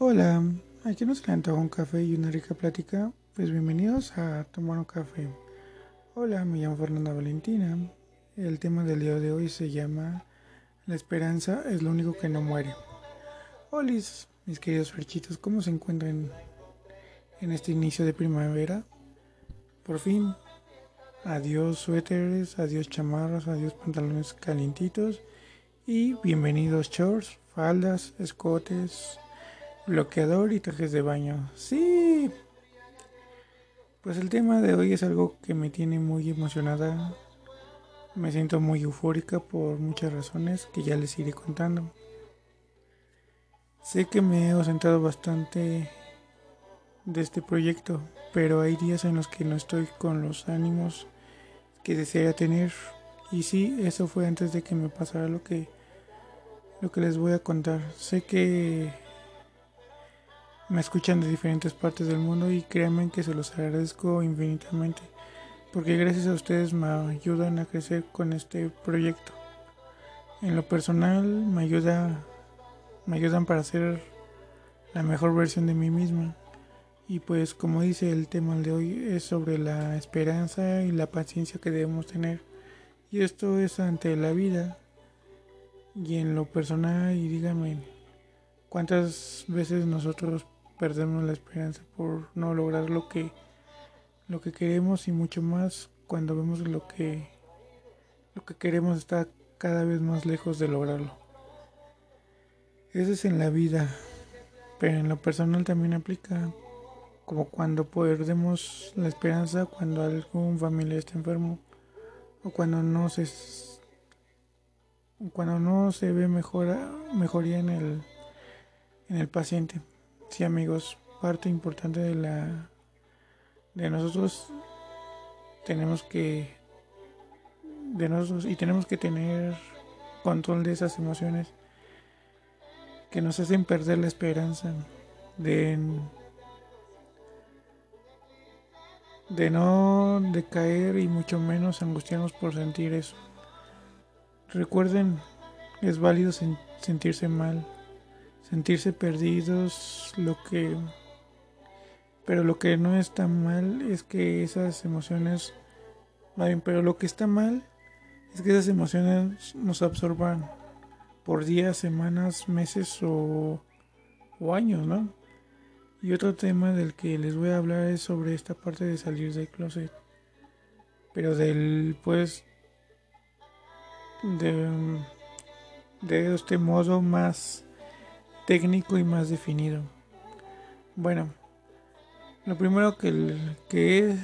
Hola, aquí nos le un café y una rica plática. Pues bienvenidos a Tomar un Café. Hola, me llamo Fernanda Valentina. El tema del día de hoy se llama La esperanza es lo único que no muere. Hola, mis queridos ferchitos, ¿cómo se encuentran en este inicio de primavera? Por fin, adiós suéteres, adiós chamarras, adiós pantalones calientitos y bienvenidos shorts, faldas, escotes bloqueador y trajes de baño. Sí. Pues el tema de hoy es algo que me tiene muy emocionada. Me siento muy eufórica por muchas razones que ya les iré contando. Sé que me he ausentado bastante de este proyecto, pero hay días en los que no estoy con los ánimos que desearía tener. Y sí, eso fue antes de que me pasara lo que lo que les voy a contar. Sé que me escuchan de diferentes partes del mundo y créanme que se los agradezco infinitamente porque gracias a ustedes me ayudan a crecer con este proyecto. En lo personal me ayuda me ayudan para ser la mejor versión de mí misma. Y pues como dice el tema de hoy es sobre la esperanza y la paciencia que debemos tener. Y esto es ante la vida. Y en lo personal y díganme cuántas veces nosotros perdemos la esperanza por no lograr lo que lo que queremos y mucho más cuando vemos lo que lo que queremos está cada vez más lejos de lograrlo. Eso es en la vida, pero en lo personal también aplica como cuando perdemos la esperanza cuando algún familiar está enfermo o cuando no se cuando no se ve mejora, mejoría en el en el paciente. Sí, amigos, parte importante de la de nosotros tenemos que de nosotros y tenemos que tener control de esas emociones que nos hacen perder la esperanza de de no decaer y mucho menos angustiarnos por sentir eso. Recuerden, es válido sentirse mal, sentirse perdidos, lo que pero lo que no está mal es que esas emociones bien, pero lo que está mal es que esas emociones nos absorban por días, semanas, meses o, o años, ¿no? Y otro tema del que les voy a hablar es sobre esta parte de salir del closet. Pero del pues de, de este modo más técnico y más definido. Bueno, lo primero que, que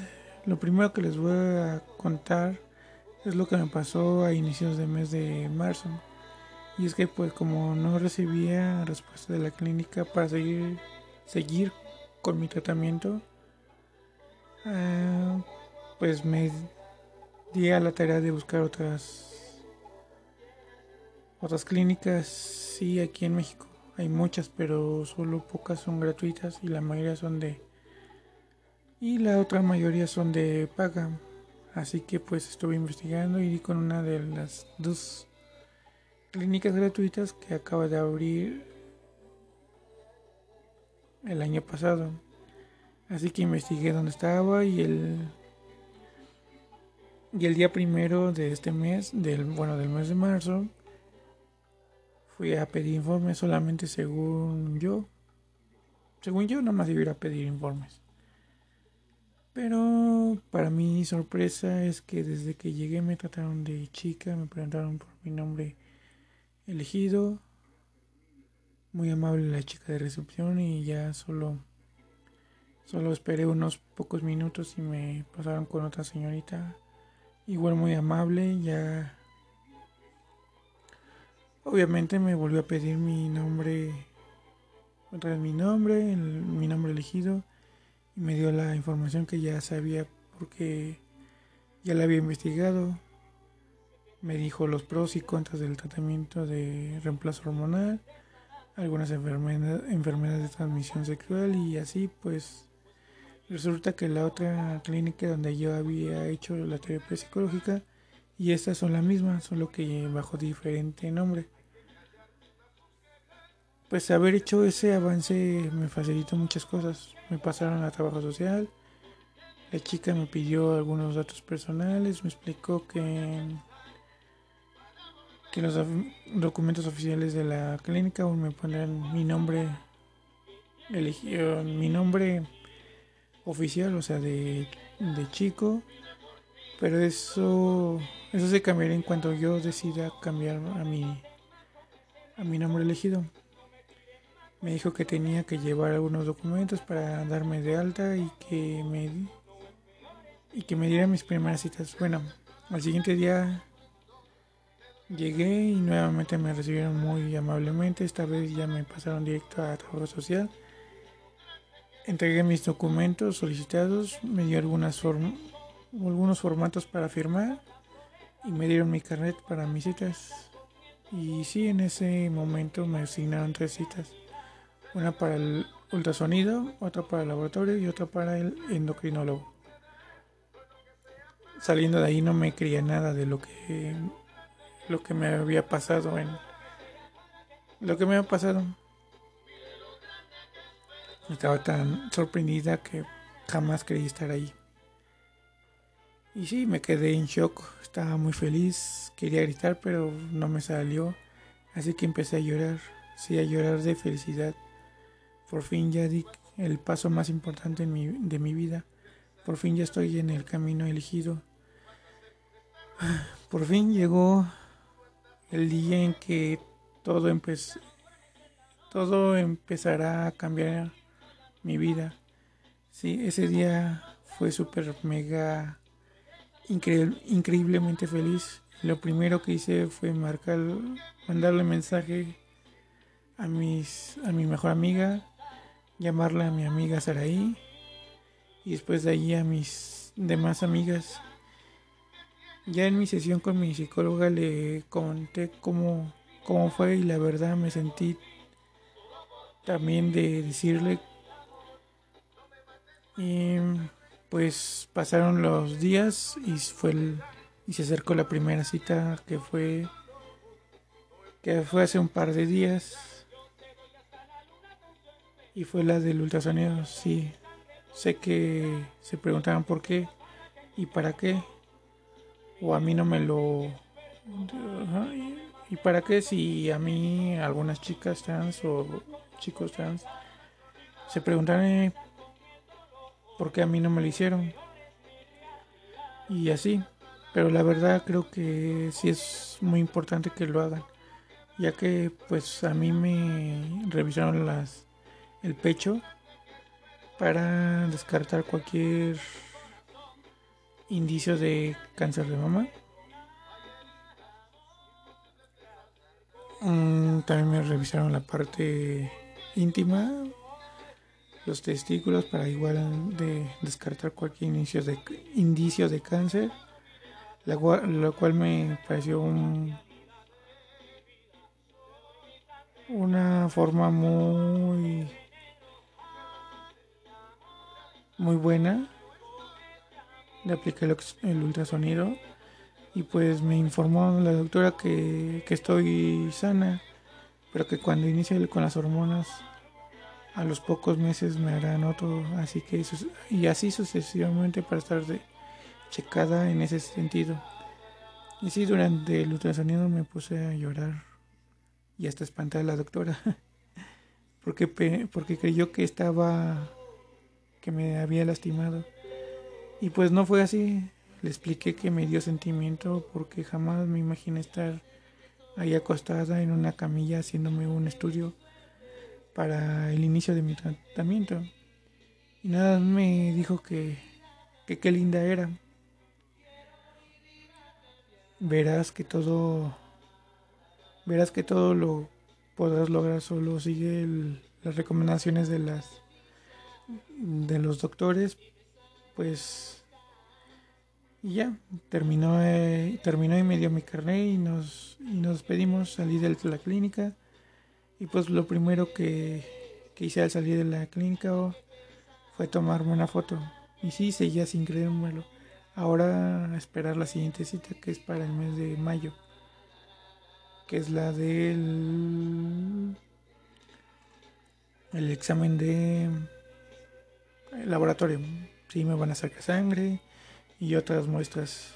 lo primero que les voy a contar es lo que me pasó a inicios de mes de marzo. Y es que pues como no recibía respuesta de la clínica para seguir seguir con mi tratamiento, ah, pues me di a la tarea de buscar otras otras clínicas, sí, aquí en México. Hay muchas, pero solo pocas son gratuitas y la mayoría son de... Y la otra mayoría son de paga. Así que pues estuve investigando y di con una de las dos clínicas gratuitas que acaba de abrir el año pasado. Así que investigué dónde estaba y el y el día primero de este mes, del bueno del mes de marzo, fui a pedir informes solamente según yo. Según yo, nomás iba a ir a pedir informes. Pero para mi sorpresa es que desde que llegué me trataron de chica, me preguntaron por mi nombre elegido. Muy amable la chica de recepción y ya solo solo esperé unos pocos minutos y me pasaron con otra señorita igual muy amable, ya Obviamente me volvió a pedir mi nombre, otra vez mi nombre, mi nombre elegido, y me dio la información que ya sabía porque ya la había investigado. Me dijo los pros y contras del tratamiento de reemplazo hormonal, algunas enfermedades de transmisión sexual y así pues resulta que la otra clínica donde yo había hecho la terapia psicológica y estas son las mismas, solo que bajo diferente nombre. pues haber hecho ese avance me facilitó muchas cosas. Me pasaron a trabajo social. La chica me pidió algunos datos personales, me explicó que que los documentos oficiales de la clínica me pondrán mi nombre elegido mi nombre oficial, o sea, de, de chico, pero eso eso se cambiará en cuanto yo decida cambiar a mi a mi nombre elegido. Me dijo que tenía que llevar algunos documentos para darme de alta y que me y que me diera mis primeras citas. Bueno, al siguiente día llegué y nuevamente me recibieron muy amablemente. Esta vez ya me pasaron directo a trabajo social. Entregué mis documentos solicitados, me dio algunas algunos formatos para firmar y me dieron mi carnet para mis citas. Y sí, en ese momento me asignaron tres citas. Una para el ultrasonido, otra para el laboratorio y otra para el endocrinólogo. Saliendo de ahí no me creía nada de lo que lo que me había pasado en lo que me había pasado. Estaba tan sorprendida que jamás creí estar ahí. Y sí, me quedé en shock, estaba muy feliz, quería gritar, pero no me salió. Así que empecé a llorar, sí, a llorar de felicidad. Por fin ya di el paso más importante de mi vida. Por fin ya estoy en el camino elegido. Por fin llegó el día en que todo empezó todo empezará a cambiar mi vida. Sí, ese día fue súper mega increíblemente feliz. Lo primero que hice fue marcar, mandarle mensaje a mis a mi mejor amiga, llamarla a mi amiga Saraí y después de allí a mis demás amigas ya en mi sesión con mi psicóloga le comenté cómo, cómo fue y la verdad me sentí también de decirle y pues pasaron los días y fue y se acercó la primera cita que fue que fue hace un par de días. Y fue la del ultrasonido. Sí sé que se preguntaban por qué y para qué. O a mí no me lo... ¿Y para qué si a mí algunas chicas trans o chicos trans se preguntan por qué a mí no me lo hicieron? Y así, pero la verdad creo que sí es muy importante que lo hagan, ya que pues a mí me revisaron las el pecho para descartar cualquier indicio de cáncer de mama. Mm, también me revisaron la parte íntima, los testículos para igual de descartar cualquier inicio de indicio de cáncer, lo cual me pareció un, una forma muy muy buena le apliqué el ultrasonido. Y pues me informó la doctora que, estoy sana, pero que cuando inicie con las hormonas a los pocos meses me harán otro, así que y así sucesivamente para estar de, checada en ese sentido. Y sí, durante el ultrasonido me puse a llorar y hasta espantar a la doctora, porque, porque creyó que estaba, que me había lastimado. Y pues no fue así. Le expliqué que me dio sentimiento porque jamás me imaginé estar ahí acostada en una camilla haciéndome un estudio para el inicio de mi tratamiento. Y nada me dijo que, que qué linda era. Verás que todo verás que todo lo podrás lograr solo sigue las recomendaciones de las de los doctores pues y ya terminó eh, terminó y me dio mi carnet y nos y nos despedimos salí de la clínica y pues lo primero que, que hice al salir de la clínica fue tomarme una foto y sí seguía sin creérmelo ahora esperar la siguiente cita que es para el mes de mayo que es la del el examen de laboratorio. Sí, me van a sacar sangre y otras muestras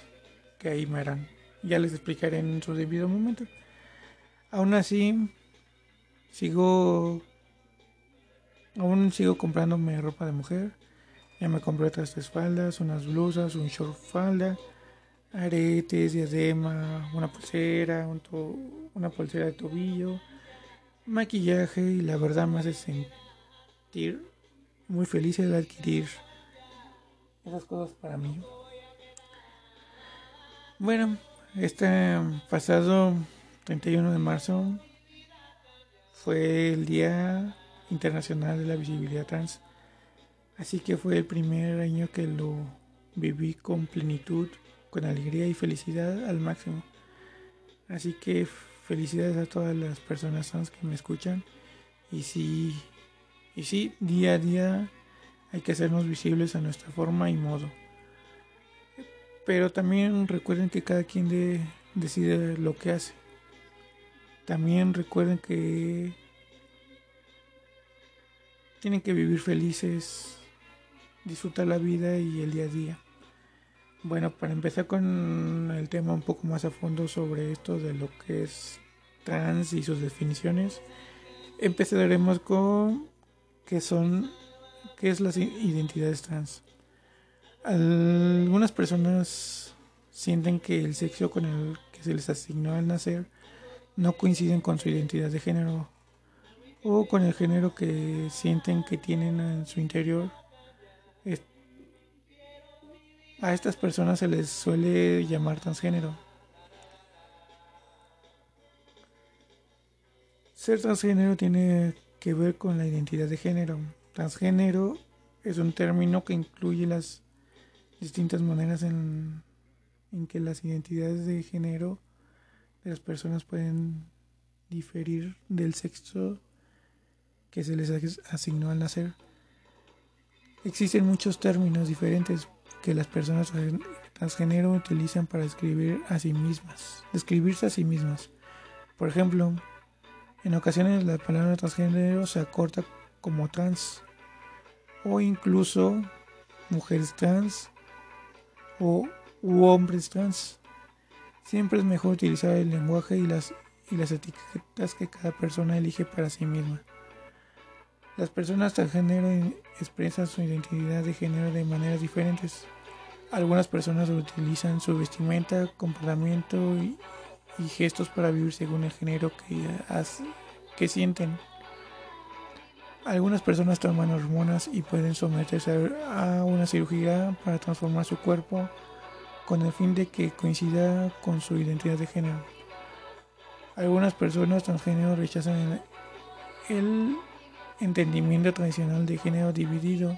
que ahí me harán. Ya les explicaré en su debido momento. Aún así, sigo. Aún sigo comprándome ropa de mujer. Ya me compré otras tres faldas, unas blusas, un short falda, aretes, diadema, una pulsera, una pulsera de tobillo, maquillaje y la verdad me hace sentir muy feliz de adquirir esas cosas para mí. Bueno, este pasado 31 de marzo fue el Día Internacional de la Visibilidad Trans, así que fue el primer año que lo viví con plenitud, con alegría y felicidad al máximo. Así que felicidades a todas las personas trans que me escuchan y si y sí, día a día hay que hacernos visibles a nuestra forma y modo. Pero también recuerden que cada quien decide lo que hace. También recuerden que tienen que vivir felices, disfrutar la vida y el día a día. Bueno, para empezar con el tema un poco más a fondo sobre esto de lo que es trans y sus definiciones, empezaremos con qué son, qué es las identidades trans. Algunas personas sienten que el sexo con el que se les asignó al nacer no coinciden con su identidad de género o con el género que sienten que tienen en su interior. A estas personas se les suele llamar transgénero. Ser transgénero tiene que ver con la identidad de género. Transgénero es un término que incluye las distintas maneras en, en que las identidades de género las personas pueden diferir del sexo que se les asignó al nacer. Existen muchos términos diferentes que las personas transgénero utilizan para escribir a sí mismas, describirse a sí mismas. Por ejemplo, en ocasiones la palabra transgénero se acorta como trans o incluso mujeres trans o hombres trans. Siempre es mejor utilizar el lenguaje y las, y las etiquetas que cada persona elige para sí misma. Las personas transgénero expresan su identidad de género de maneras diferentes. Algunas personas utilizan su vestimenta, comportamiento y, gestos para vivir según el género que sienten. Algunas personas toman hormonas y pueden someterse a una cirugía para transformar su cuerpo con el fin de que coincida con su identidad de género. Algunas personas transgénero rechazan el entendimiento tradicional de género dividido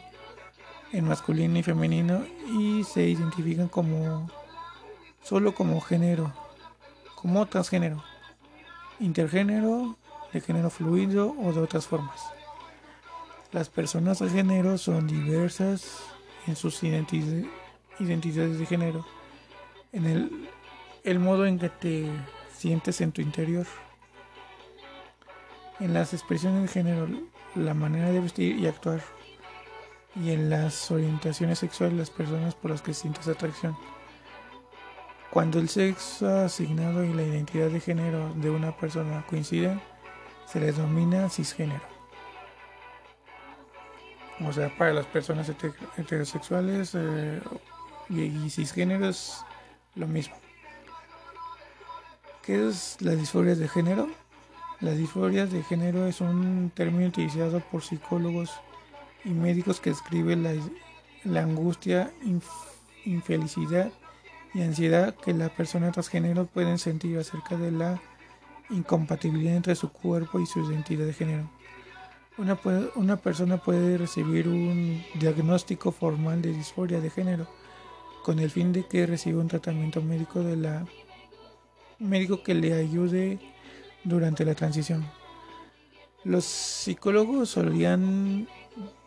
en masculino y femenino y se identifican como solo como género como transgénero, intergénero, de género fluido o de otras formas. Las personas de género son diversas en sus identidades de género, en el, el modo en que te sientes en tu interior, en las expresiones de género, la manera de vestir y actuar, y en las orientaciones sexuales de las personas por las que sientes atracción. Cuando el sexo asignado y la identidad de género de una persona coinciden, se les denomina cisgénero. O sea, para las personas heterosexuales eh, y, cisgénero es lo mismo. ¿Qué es la disforia de género? Las disforias de género es un término utilizado por psicólogos y médicos que describe la, angustia, infelicidad y ansiedad que la persona transgénero pueden sentir acerca de la incompatibilidad entre su cuerpo y su identidad de género. Una, una persona puede recibir un diagnóstico formal de disforia de género con el fin de que reciba un tratamiento médico de la médico que le ayude durante la transición. Los psicólogos solían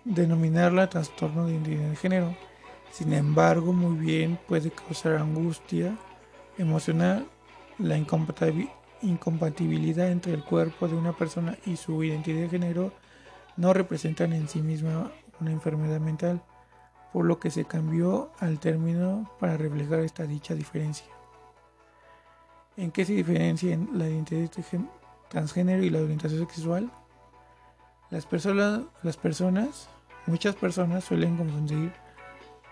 denominarla trastorno de identidad de género sin embargo, muy bien puede causar angustia emocional la incompatibilidad entre el cuerpo de una persona y su identidad de género no representan en sí misma una enfermedad mental, por lo que se cambió al término para reflejar esta dicha diferencia. ¿En qué se diferencian la identidad transgénero y la orientación sexual? Las personas, muchas personas suelen confundir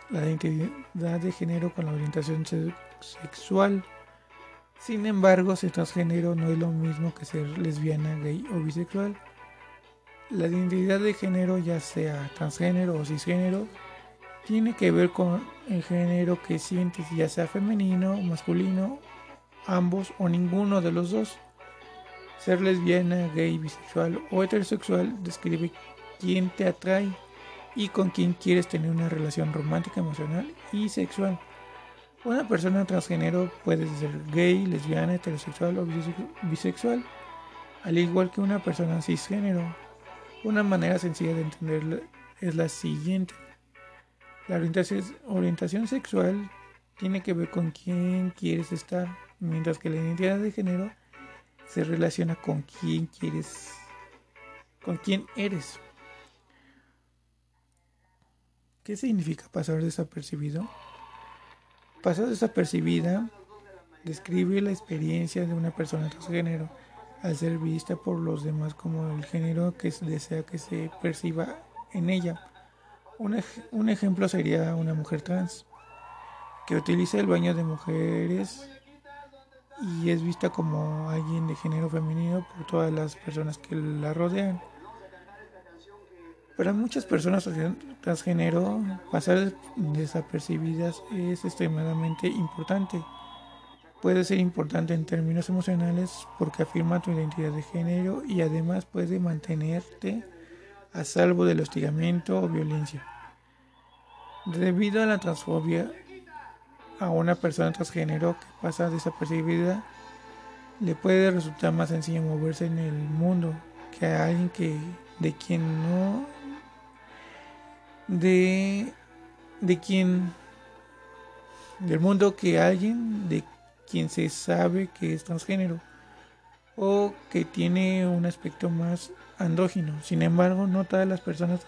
la identidad de género con la orientación sexual. Sin embargo, ser transgénero no es lo mismo que ser lesbiana, gay o bisexual. La identidad de género, ya sea transgénero o cisgénero, tiene que ver con el género que sientes, ya sea femenino, masculino, ambos o ninguno de los dos. Ser lesbiana, gay, bisexual o heterosexual describe quién te atrae y con quién quieres tener una relación romántica, emocional y sexual. Una persona transgénero puede ser gay, lesbiana, heterosexual o bisexual, al igual que una persona cisgénero. Una manera sencilla de entenderlo es la siguiente. La orientación sexual tiene que ver con quién quieres estar, mientras que la identidad de género se relaciona con quién quieres, con quién eres. ¿Qué significa pasar desapercibido? Pasar desapercibida describe la experiencia de una persona transgénero al ser vista por los demás como el género que desea que se perciba en ella. Un, un ejemplo sería una mujer trans que utiliza el baño de mujeres y es vista como alguien de género femenino por todas las personas que la rodean. Para muchas personas transgénero, pasar desapercibidas es extremadamente importante. Puede ser importante en términos emocionales porque afirma tu identidad de género y además puede mantenerte a salvo del hostigamiento o violencia. Debido a la transfobia, a una persona transgénero que pasa desapercibida le puede resultar más sencillo moverse en el mundo que a alguien que de quien no de de quien del mundo que alguien de quien se sabe que es transgénero o que tiene un aspecto más andrógino. Sin embargo, no todas las personas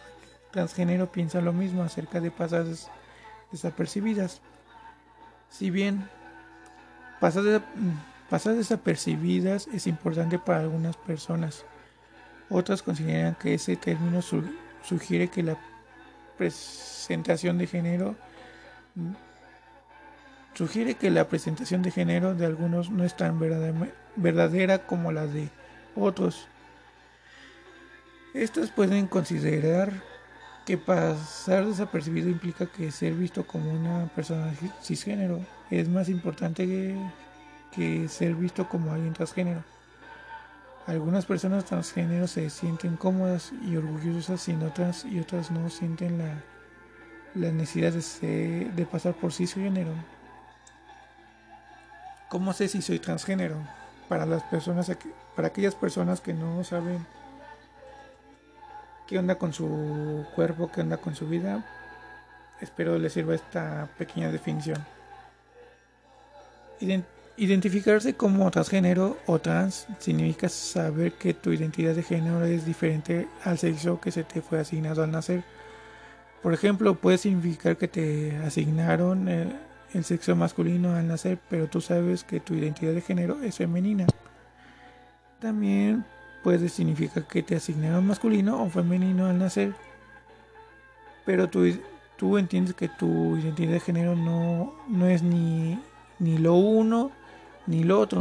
transgénero piensan lo mismo acerca de pasar desapercibidas. Si bien pasar, desapercibidas es importante para algunas personas, otras consideran que ese término sugiere que la presentación de género sugiere que la presentación de género de algunos no es tan verdadera como la de otros. Estas pueden considerar que pasar desapercibido implica que ser visto como una persona cisgénero es más importante que, ser visto como alguien transgénero. Algunas personas transgénero se sienten cómodas y orgullosas sin otras y otras no sienten la, la necesidad de, de pasar por cisgénero. ¿Cómo sé si soy transgénero? Para las personas para aquellas personas que no saben qué onda con su cuerpo, qué onda con su vida. Espero les sirva esta pequeña definición. Identificarse como transgénero o trans significa saber que tu identidad de género es diferente al sexo que se te fue asignado al nacer. Por ejemplo, puede significar que te asignaron el, el sexo masculino al nacer, pero tú sabes que tu identidad de género es femenina. También puede significar que te asignaron masculino o femenino al nacer, pero tú, tú entiendes que tu identidad de género no, no es ni, ni lo uno ni lo otro.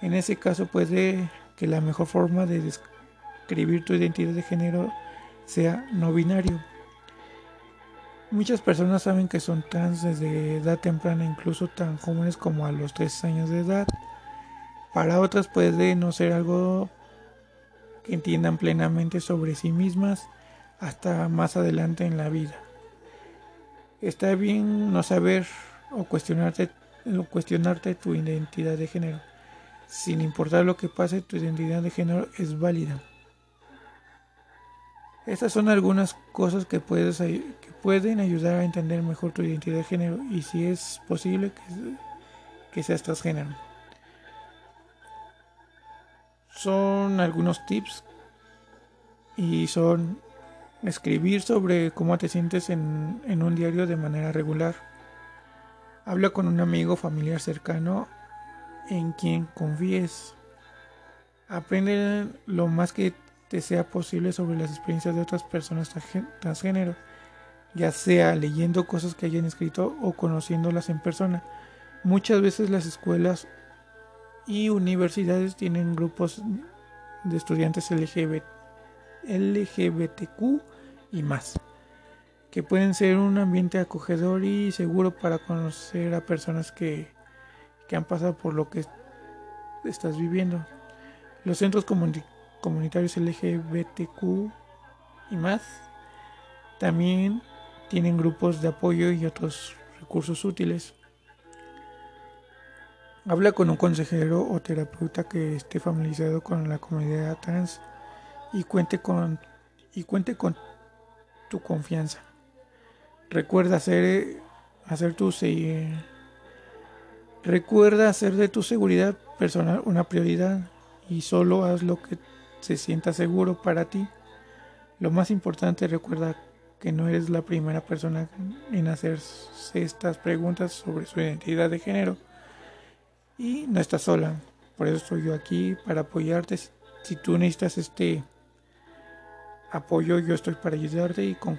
En ese caso puede que la mejor forma de describir tu identidad de género sea no binario. Muchas personas saben que son trans desde edad temprana, incluso tan jóvenes como a los 3 años de edad. Para otras puede no ser algo entiendan plenamente sobre sí mismas hasta más adelante en la vida. Está bien no saber o cuestionarte, o cuestionarte tu identidad de género. Sin importar lo que pase, tu identidad de género es válida. Estas son algunas cosas que, puedes, que pueden ayudar a entender mejor tu identidad de género y si es posible que, que seas transgénero son algunos tips y son escribir sobre cómo te sientes en, en un diario de manera regular. Habla con un amigo familiar cercano en quien confíes. Aprende lo más que te sea posible sobre las experiencias de otras personas transgénero, ya sea leyendo cosas que hayan escrito o conociéndolas en persona. Muchas veces las escuelas y universidades tienen grupos de estudiantes LGBT, LGBTQ y más, que pueden ser un ambiente acogedor y seguro para conocer a personas que, que han pasado por lo que estás viviendo. Los centros comunitarios LGBTQ y más también tienen grupos de apoyo y otros recursos útiles. Habla con un consejero o terapeuta que esté familiarizado con la comunidad trans y cuente con y cuente con tu confianza. Recuerda hacer hacer tu recuerda hacer de tu seguridad personal una prioridad y solo haz lo que se sienta seguro para ti. Lo más importante, recuerda que no eres la primera persona en hacerse estas preguntas sobre su identidad de género. Y no estás sola. Por eso estoy yo aquí para apoyarte. Si tú necesitas este apoyo, yo estoy para ayudarte y con,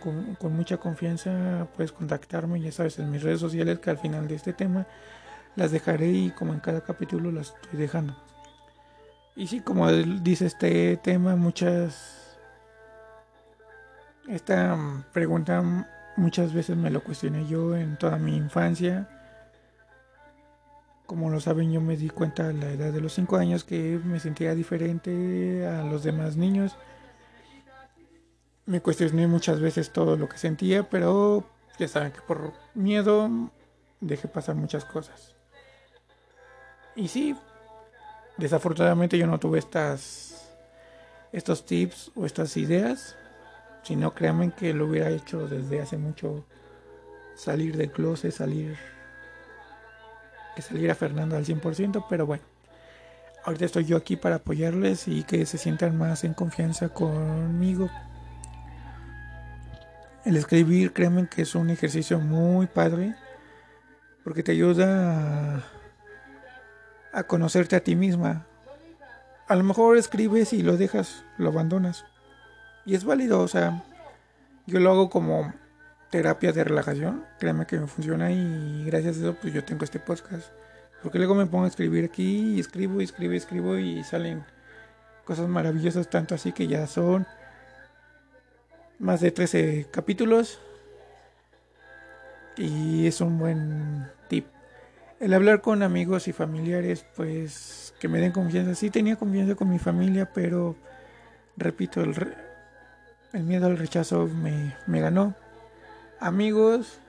mucha confianza puedes contactarme, ya sabes, en mis redes sociales que al final de este tema las dejaré y como en cada capítulo las estoy dejando. Y sí, como dice este tema, muchas... Esta pregunta muchas veces me lo cuestioné yo en toda mi infancia. Como lo saben, yo me di cuenta a la edad de los 5 años que me sentía diferente a los demás niños. Me cuestioné muchas veces todo lo que sentía, pero ya saben que por miedo dejé pasar muchas cosas. Y sí, Desafortunadamente yo no tuve estas estos tips o estas ideas, sino créanme que lo hubiera hecho desde hace mucho salir del closet, salir que saliera Fernando al 100%, pero bueno. Ahorita estoy yo aquí para apoyarles y que se sientan más en confianza conmigo. El escribir, créanme que es un ejercicio muy padre porque te ayuda a a conocerte a ti misma. A lo mejor escribes y lo dejas, lo abandonas. Y es válido, o sea, yo lo hago como terapia de relajación. Créeme que me funciona y gracias a eso pues yo tengo este podcast. Porque luego me pongo a escribir aquí y escribo y escribo y escribo y salen cosas maravillosas, tanto así que ya son más de 13 capítulos. Y es un buen tip el hablar con amigos y familiares, pues que me den confianza. Sí tenía confianza con mi familia, pero repito, el, el miedo al rechazo me ganó. Amigos,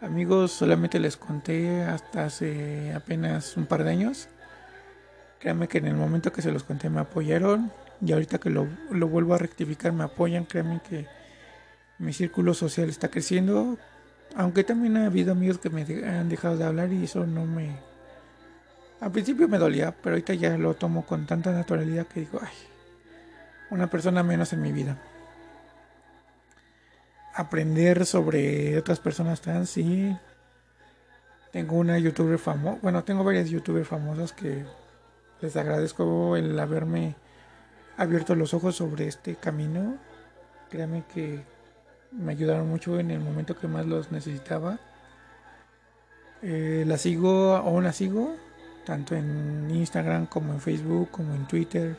amigos solamente les conté hasta hace apenas un par de años. Créanme que en el momento que se los conté me apoyaron y ahorita que lo, lo vuelvo a rectificar me apoyan. Créanme que mi círculo social está creciendo aunque también ha habido amigos que me han dejado de hablar y eso no me... Al principio me dolía, pero ahorita ya lo tomo con tanta naturalidad que digo, ay, una persona menos en mi vida. Aprender sobre otras personas trans, sí. Tengo una youtuber famosa, bueno, tengo varias youtubers famosas que les agradezco el haberme abierto los ojos sobre este camino. Créanme que me ayudaron mucho en el momento que más los necesitaba. Eh, la sigo, aún la sigo, tanto en Instagram como en Facebook, como en Twitter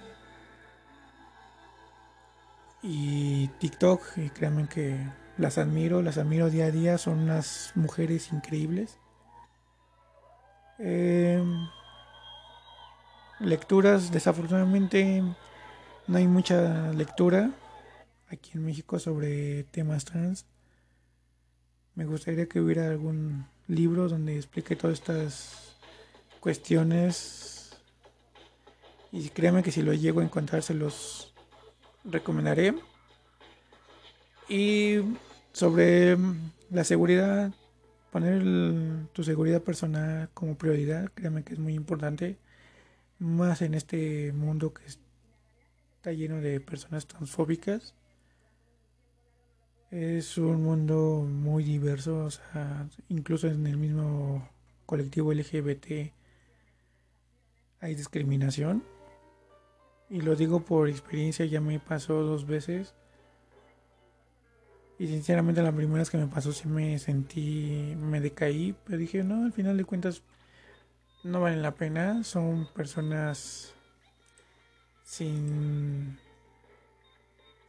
y TikTok. Y créanme que las admiro, las admiro día a día, son unas mujeres increíbles. Em, lecturas, desafortunadamente no hay mucha lectura aquí en México sobre temas trans. Me gustaría que hubiera algún libro donde explique todas estas cuestiones. Y créanme que si lo llego a encontrar se los recomendaré. Y sobre la seguridad, poner tu seguridad personal como prioridad, créanme que es muy importante. Más en este mundo que está lleno de personas transfóbicas. Es un mundo muy diverso, o sea, incluso en el mismo colectivo LGBT hay discriminación. Y lo digo por experiencia, ya me pasó dos veces. Y sinceramente la primera vez que me pasó sí me sentí, me decaí, pero dije, no, al final de cuentas no valen la pena, son personas sin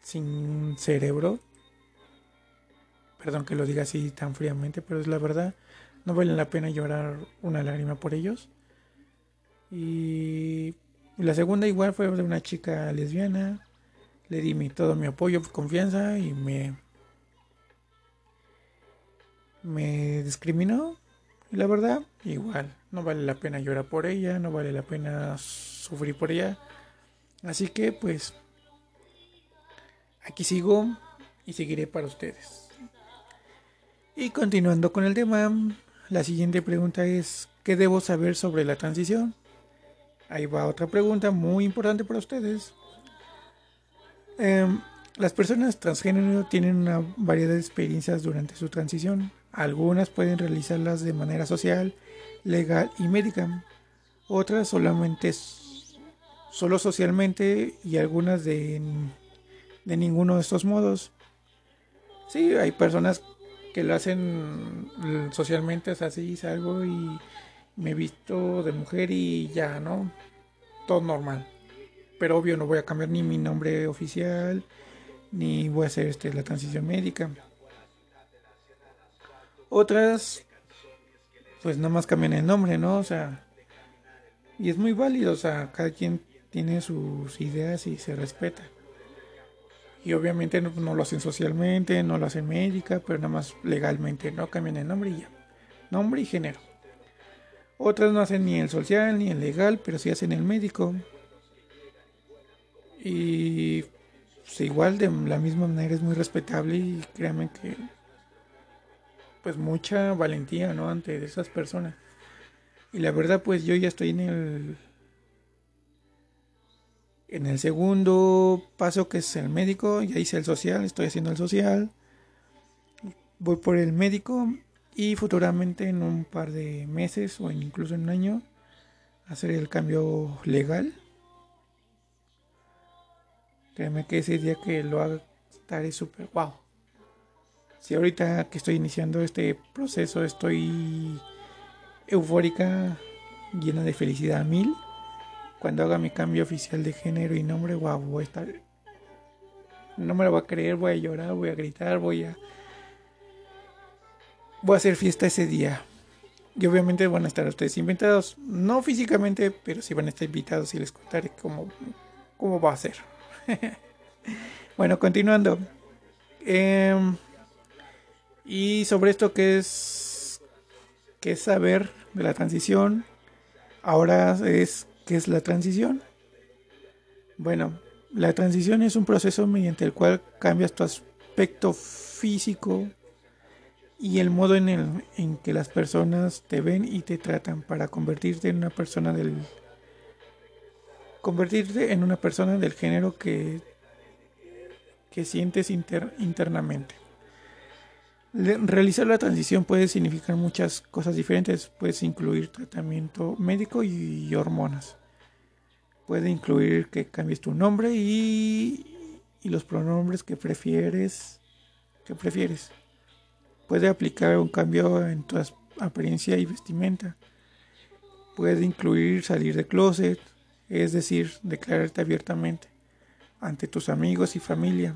sin cerebro. Perdón que lo diga así tan fríamente, pero es la verdad. No vale la pena llorar una lágrima por ellos. Y la segunda igual fue de una chica lesbiana. Le di mi, todo mi apoyo, confianza y me me discriminó. Y la verdad, igual, no vale la pena llorar por ella, no vale la pena sufrir por ella. Así que pues aquí sigo y seguiré para ustedes. Y continuando con el tema, la siguiente pregunta es, ¿qué debo saber sobre la transición? Ahí va otra pregunta muy importante para ustedes. Em, las personas transgénero tienen una variedad de experiencias durante su transición. Algunas pueden realizarlas de manera social, legal y médica. Otras solamente solo socialmente y algunas de, de ninguno de estos modos. Sí, hay personas que lo hacen socialmente, es así, salgo y me visto de mujer y ya, ¿no? Todo normal. Pero obvio no voy a cambiar ni mi nombre oficial, ni voy a hacer este, la transición médica. Otras, pues nada más cambian el nombre, ¿no? O sea, y es muy válido, o sea, cada quien tiene sus ideas y se respeta. Y obviamente no, lo hacen socialmente, no lo hacen médica, pero nada más legalmente, no cambian el nombre y ya. Nombre y género. Otras no hacen ni el social ni el legal, pero sí hacen el médico. Y pues, igual de la misma manera es muy respetable y créanme que pues mucha valentía, ¿no? Ante esas personas. Y la verdad, pues yo ya estoy en el en el segundo paso que es el médico, ya hice el social, estoy haciendo el social. Voy por el médico y futuramente en un par de meses o incluso en un año hacer el cambio legal. Créeme que ese día que lo haga estaré súper wow. Si ahorita que estoy iniciando este proceso estoy eufórica, llena de felicidad mil, cuando haga mi cambio oficial de género y nombre, wow, voy a estar... No me lo voy a creer, voy a llorar, voy a gritar, voy a... Voy a hacer fiesta ese día. Y obviamente van a estar ustedes invitados, no físicamente, pero sí van a estar invitados y les contaré cómo, cómo va a ser. bueno, continuando. Eh, y sobre esto que es, que es saber de la transición, ahora es qué es la transición. Bueno, la transición es un proceso mediante el cual cambias tu aspecto físico y el modo en, el, en que las personas te ven y te tratan para convertirte en una persona del convertirte en una persona del género que que sientes internamente. Realizar la transición puede significar muchas cosas diferentes. Puede incluir tratamiento médico y hormonas. Puede incluir que cambies tu nombre y, y los pronombres que prefieres. Que prefieres. Puede aplicar un cambio en tu apariencia y vestimenta. Puede incluir salir de closet, es decir, declararte abiertamente ante tus amigos y familia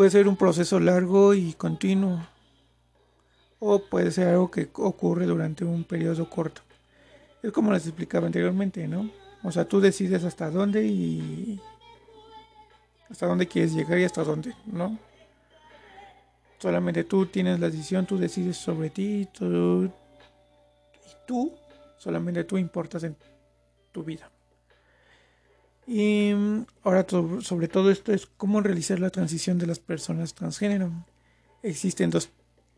Puede ser un proceso largo y continuo o puede ser algo que ocurre durante un periodo corto. Es como les explicaba anteriormente, ¿no? O sea, tú decides hasta dónde y hasta dónde quieres llegar y hasta dónde, ¿no? Solamente tú tienes la decisión, tú decides sobre ti tú, y tú, solamente tú importas en tu vida. Y mm, ahora sobre todo esto es cómo realizar la transición de las personas transgénero. Existen dos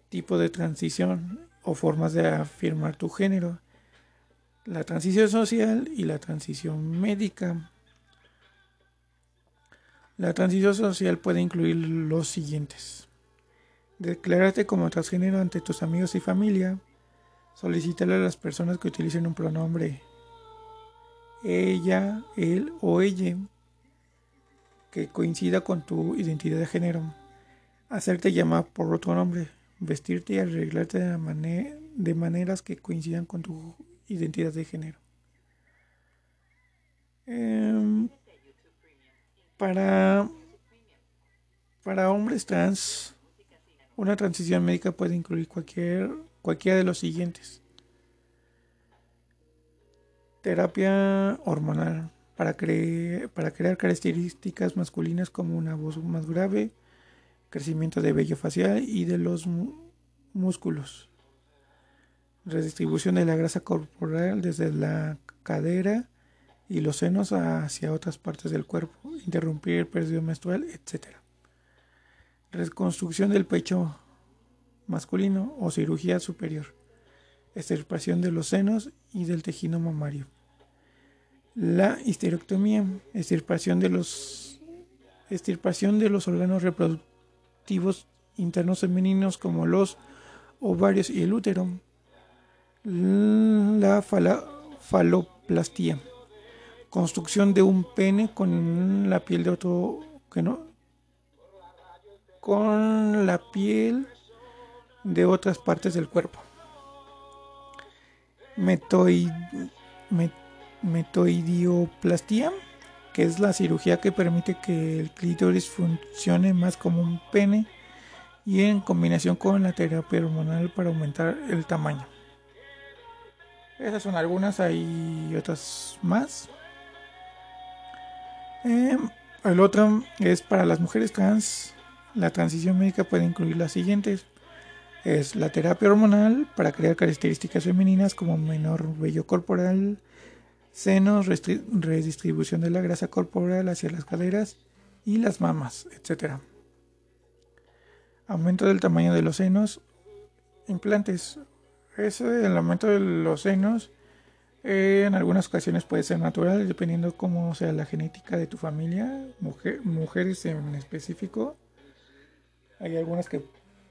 tipos de transición o formas de afirmar tu género. La transición social y la transición médica. La transición social puede incluir los siguientes. Declararte como transgénero ante tus amigos y familia. Solicitarle a las personas que utilicen un pronombre ella, él o ella que coincida con tu identidad de género. Hacerte llamar por otro nombre. Vestirte y arreglarte de, de maneras que coincidan con tu identidad de género. Em, para, para hombres trans, una transición médica puede incluir cualquier, cualquiera de los siguientes. Terapia hormonal para, crear características masculinas como una voz más grave, crecimiento de vello facial y de los músculos. Redistribución de la grasa corporal desde la cadera y los senos hacia otras partes del cuerpo, interrumpir el periodo menstrual, etc. Reconstrucción del pecho masculino o cirugía superior, extirpación de los senos y del tejido mamario. La histerectomía, extirpación de los, extirpación de los órganos reproductivos internos femeninos como los ovarios y el útero. La faloplastia construcción de un pene con la piel de otro que no con la piel de otras partes del cuerpo Metoid, metoidioplastia que es la cirugía que permite que el clítoris funcione más como un pene y en combinación con la terapia hormonal para aumentar el tamaño. Esas son algunas, hay otras más. Eh, el otro es para las mujeres trans. La transición médica puede incluir las siguientes. Es la terapia hormonal para crear características femeninas como menor vello corporal, senos, redistribución de la grasa corporal hacia las caderas y las mamas, etc. Aumento del tamaño de los senos, implantes. Ese, el aumento de los senos en algunas ocasiones puede ser natural, dependiendo cómo sea la genética de tu familia, mujeres en específico. Hay algunas que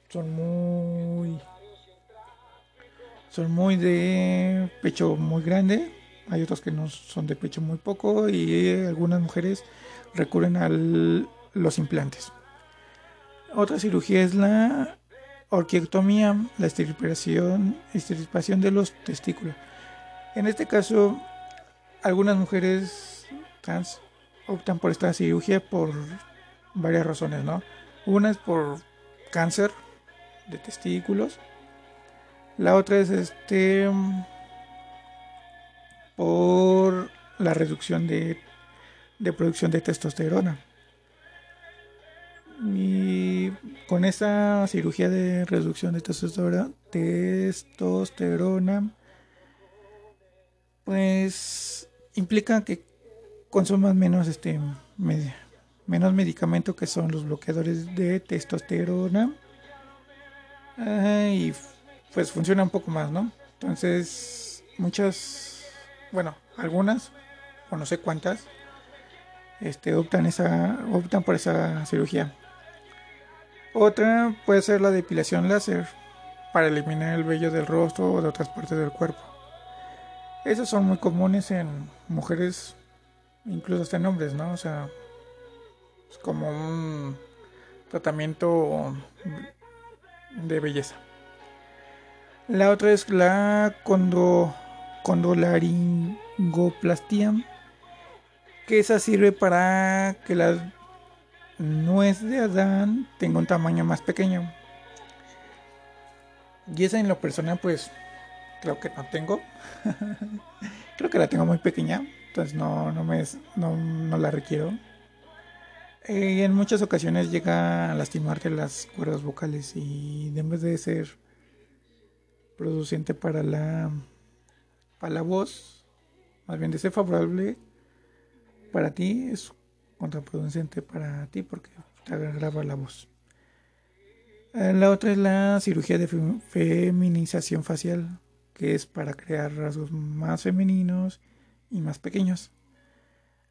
son muy son muy de pecho muy grande, hay otras que no son de pecho muy poco y algunas mujeres recurren a los implantes. Otra cirugía es la orquiectomía, la extirpación, extirpación de los testículos. En este caso, algunas mujeres trans optan por esta cirugía por varias razones, ¿no? Una es por cáncer de testículos. La otra es este por la reducción de, de producción de testosterona. Y con esta cirugía de reducción de testosterona, testosterona pues implica que consuman menos este menos medicamento que son los bloqueadores de testosterona y pues funciona un poco más, ¿no? Entonces muchas, bueno, algunas o no sé cuántas, este optan esa optan por esa cirugía. Otra puede ser la depilación láser para eliminar el vello del rostro o de otras partes del cuerpo. Esos son muy comunes en mujeres, incluso hasta en hombres, ¿no? O sea, es como un tratamiento de belleza. La otra es la condo, condolaringoplastia, que esa sirve para que la nuez de Adán tenga un tamaño más pequeño. Y esa en lo personal, pues creo que no tengo. creo que la tengo muy pequeña, entonces no, no, me, no, la requiero. Eh, en muchas ocasiones llega a lastimarte las cuerdas vocales y en vez de ser producente para la, para la voz, más bien de ser favorable para ti, es contraproducente para ti porque te agrava la voz. Eh, la otra es la cirugía de feminización facial que es para crear rasgos más femeninos y más pequeños.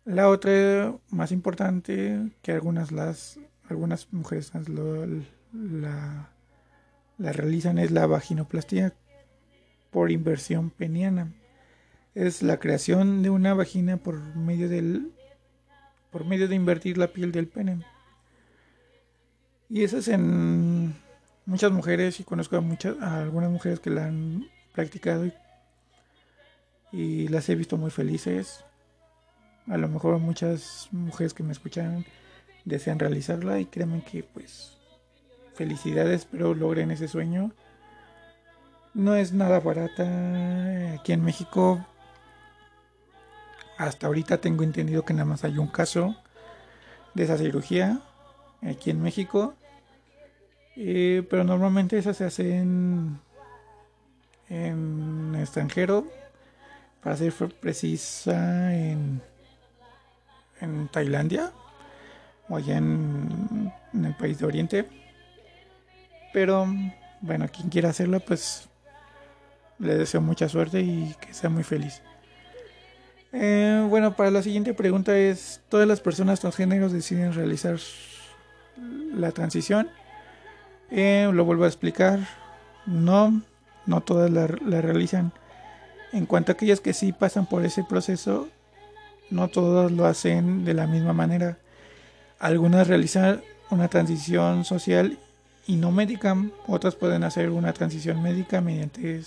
La otra más importante que algunas las algunas mujeres la, la realizan es la vaginoplastia por inversión peniana. Es la creación de una vagina por medio del por medio de invertir la piel del pene. Y eso es en muchas mujeres y conozco a muchas a algunas mujeres que la han practicado y, y las he visto muy felices. A lo mejor muchas mujeres que me escuchan desean realizarla y créanme que pues felicidades, espero logren ese sueño. No es nada barata aquí en México. Hasta ahorita tengo entendido que nada más hay un caso de esa cirugía aquí en México. Eh, pero normalmente esa se hace en, extranjero. Para ser precisa, en, en Tailandia o allá en, en el país de Oriente. Pero bueno, quien quiera hacerlo, pues le deseo mucha suerte y que sea muy feliz. Eh, bueno, para la siguiente pregunta es, ¿todas las personas transgéneros deciden realizar la transición? Eh, lo vuelvo a explicar, no, no todas la, la, realizan. En cuanto a aquellas que sí pasan por ese proceso, no todas lo hacen de la misma manera. Algunas realizan una transición social y no médica, otras pueden hacer una transición médica mediante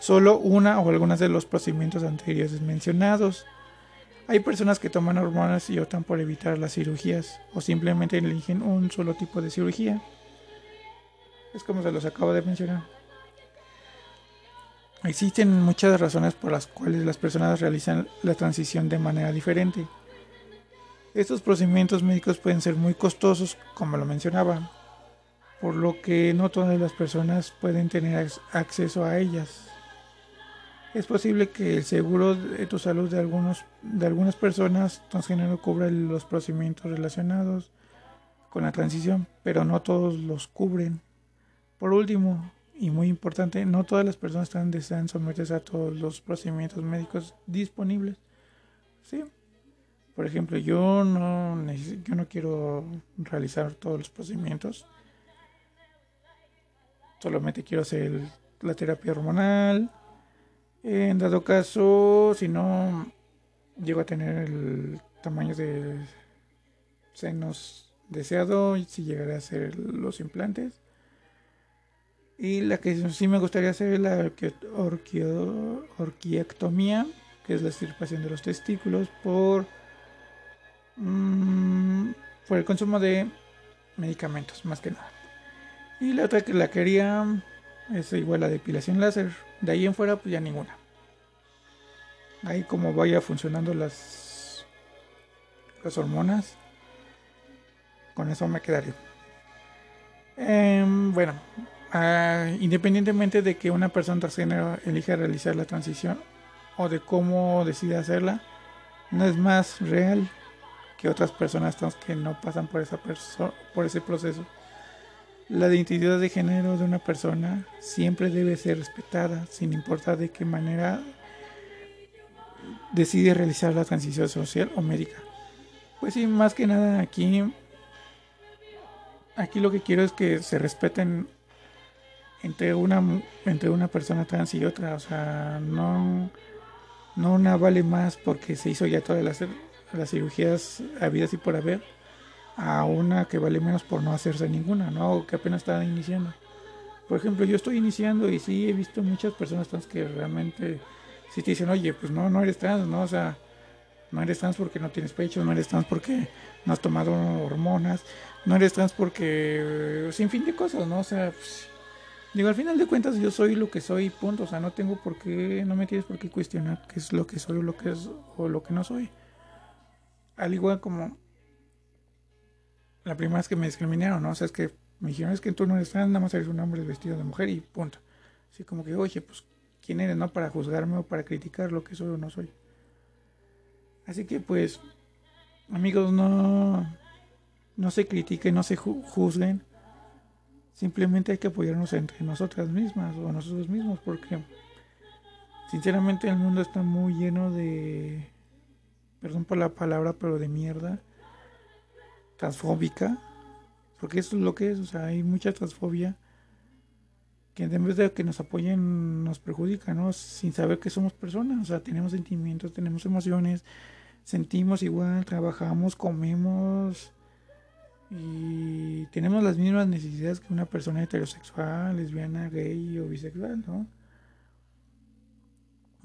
solo una o algunas de los procedimientos anteriores mencionados. Hay personas que toman hormonas y optan por evitar las cirugías o simplemente eligen un solo tipo de cirugía. Es como se los acabo de mencionar. Existen muchas razones por las cuales las personas realizan la transición de manera diferente. Estos procedimientos médicos pueden ser muy costosos, como lo mencionaba, por lo que no todas las personas pueden tener acceso a ellas. Es posible que el seguro de tu salud de, algunos, de algunas personas transgénero cubra los procedimientos relacionados con la transición, pero no todos los cubren. Por último, y muy importante, no todas las personas están desean someterse a todos los procedimientos médicos disponibles. ¿Sí? Por ejemplo, yo no, yo no quiero realizar todos los procedimientos solamente quiero hacer la terapia hormonal. En dado caso, si no llego a tener el tamaño de senos deseado, si llegaré a hacer los implantes. Y la que sí me gustaría hacer es la orquiectomía, que es la extirpación de los testículos por, mm, por el consumo de medicamentos, más que nada. Y la otra que la quería es igual la depilación láser. De ahí en fuera, pues ya ninguna. Ahí como vaya funcionando las, las hormonas, con eso me quedaría. Em, bueno, ah, independientemente de que una persona transgénero elija realizar la transición o de cómo decide hacerla, no es más real que otras personas trans que no pasan por, esa por ese proceso. La identidad de género de una persona siempre debe ser respetada, sin importar de qué manera decide realizar la transición social o médica. Pues sí, más que nada aquí, aquí lo que quiero es que se respeten entre una entre una persona trans y otra, o sea, no no una vale más porque se hizo ya todas las, las cirugías habidas y por haber a una que vale menos por no hacerse ninguna, ¿no? Que apenas está iniciando. Por ejemplo, yo estoy iniciando y sí he visto muchas personas trans que realmente sí te dicen, oye, pues no, no eres trans, ¿no? O sea, no eres trans porque no tienes pecho, no eres trans porque no has tomado hormonas, no eres trans porque sin fin de cosas, ¿no? O sea, pues, digo, al final de cuentas yo soy lo que soy, punto. O sea, no tengo por qué, no me tienes por qué cuestionar qué es lo que soy o lo que es o lo que no soy. Al igual como la primera vez que me discriminaron, ¿no? O sea, es que me dijeron, es que tú no eres trans, nada más eres un hombre vestido de mujer y punto. Así como que, oye, pues, ¿quién eres, no? Para juzgarme o para criticar lo que soy o no soy. Así que, pues, amigos, no, no se critiquen, no se juzguen. Simplemente hay que apoyarnos entre nosotras mismas o nosotros mismos porque, sinceramente, el mundo está muy lleno de perdón por la palabra, pero de mierda, transfóbica, porque eso es lo que es, o sea, hay mucha transfobia que en vez de que nos apoyen nos perjudica, ¿no? Sin saber que somos personas, o sea, tenemos sentimientos, tenemos emociones, sentimos igual, trabajamos, comemos y tenemos las mismas necesidades que una persona heterosexual, lesbiana, gay o bisexual, ¿no?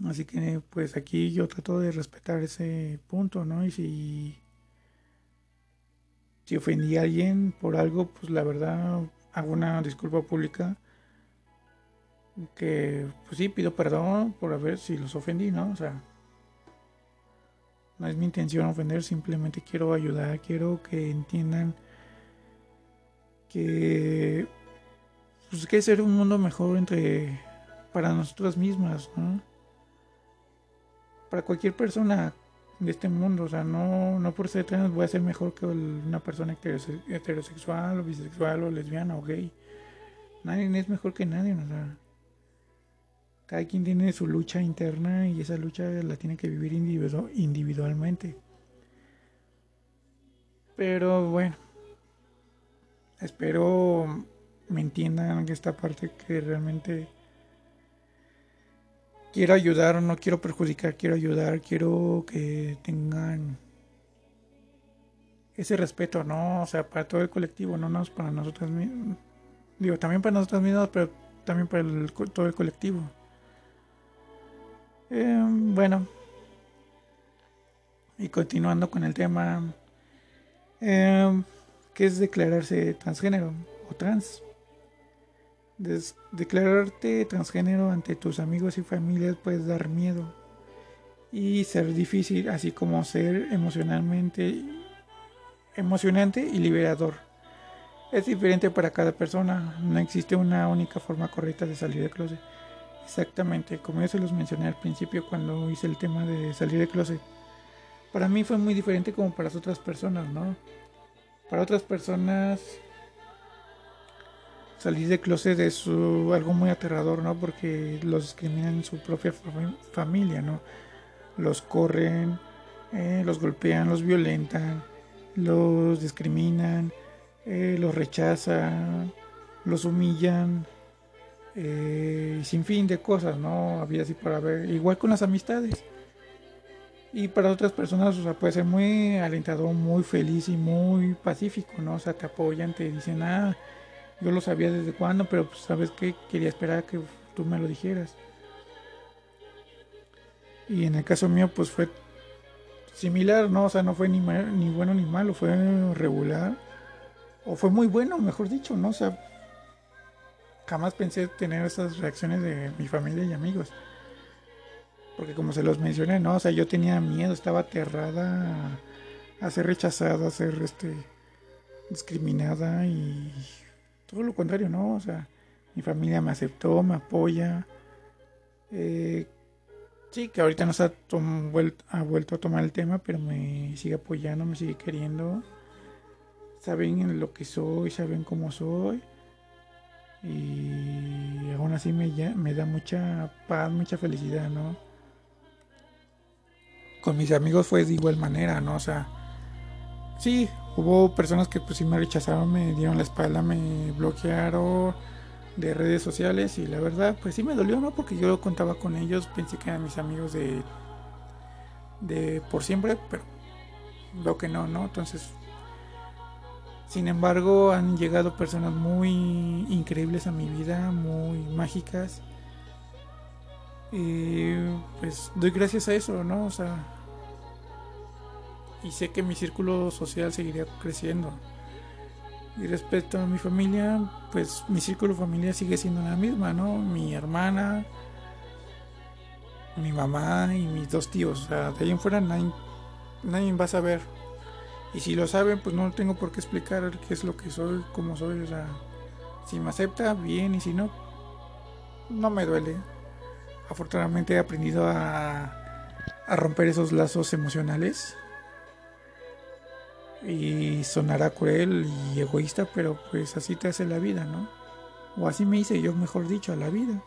Así que pues aquí yo trato de respetar ese punto, ¿no? Y si si ofendí a alguien por algo, pues la verdad hago una disculpa pública que pues sí pido perdón por haber si los ofendí, ¿no? O sea, no es mi intención ofender, simplemente quiero ayudar, quiero que entiendan que pues que ser un mundo mejor entre para nosotras mismas, ¿no? Para cualquier persona de este mundo, o sea, no, no por ser trans voy a ser mejor que una persona heterosexual o bisexual o lesbiana o gay. Nadie es mejor que nadie, o sea, cada quien tiene su lucha interna y esa lucha la tiene que vivir individualmente. Pero bueno, espero me entiendan esta parte que realmente quiero ayudar, no quiero perjudicar, quiero ayudar, quiero que tengan ese respeto, ¿no? O sea, para todo el colectivo, no más para nosotros mismos. Digo, también para nosotros mismos, pero también para todo el colectivo. Eh, bueno, y continuando con el tema, eh, ¿qué es declararse transgénero o trans? Declararte transgénero ante tus amigos y familias puede dar miedo y ser difícil, así como ser emocionalmente emocionante y liberador. Es diferente para cada persona, no existe una única forma correcta de salir de closet. Exactamente, como yo se los mencioné al principio cuando hice el tema de salir de closet. Para mí fue muy diferente como para otras personas, ¿no? Para otras personas salir de closet es algo muy aterrador, ¿no? Porque los discriminan en su propia familia, ¿no? Los corren, eh, los golpean, los violentan, los discriminan, eh, los rechazan, los humillan, eh, sin fin de cosas, ¿no? Había así para ver, igual con las amistades. Y para otras personas, o sea, puede ser muy alentador, muy feliz y muy pacífico, ¿no? O sea, te apoyan, te dicen, ah, yo lo sabía desde cuándo, pero pues sabes que quería esperar a que tú me lo dijeras. Y en el caso mío, pues fue similar, ¿no? O sea, no fue ni, ni bueno ni malo, fue regular. O fue muy bueno, mejor dicho, ¿no? O sea, jamás pensé tener esas reacciones de mi familia y amigos. Porque como se los mencioné, no, o sea, yo tenía miedo, estaba aterrada a, ser rechazada, a ser este discriminada y todo lo contrario, ¿no? O sea, mi familia me aceptó, me apoya. Eh, sí, que ahorita no se ha, ha vuelto a tomar el tema, pero me sigue apoyando, me sigue queriendo. Saben lo que soy, saben cómo soy y aún así me, me da mucha paz, mucha felicidad, ¿no? Con mis amigos fue de igual manera, ¿no? O sea, sí, hubo personas que pues sí me rechazaron, me dieron la espalda, me bloquearon de redes sociales y la verdad pues sí me dolió, ¿no? Porque yo contaba con ellos, pensé que eran mis amigos de, de por siempre, pero veo que no, ¿no? Entonces sin embargo, han llegado personas muy increíbles a mi vida, muy mágicas. Y pues doy gracias a eso, ¿no? O sea, y sé que mi círculo social seguiría creciendo. Y respecto a mi familia, pues mi círculo familiar sigue siendo la misma, ¿no? Mi hermana, mi mamá y mis dos tíos. O sea, de ahí en fuera nadie, nadie va a saber y si lo saben, pues no tengo por qué explicar qué es lo que soy, cómo soy. O sea, si me acepta, bien, y si no, no me duele. Afortunadamente he aprendido a, a romper esos lazos emocionales. Y sonará cruel y egoísta, pero pues así te hace la vida, ¿no? O así me hice yo, mejor dicho, a la vida.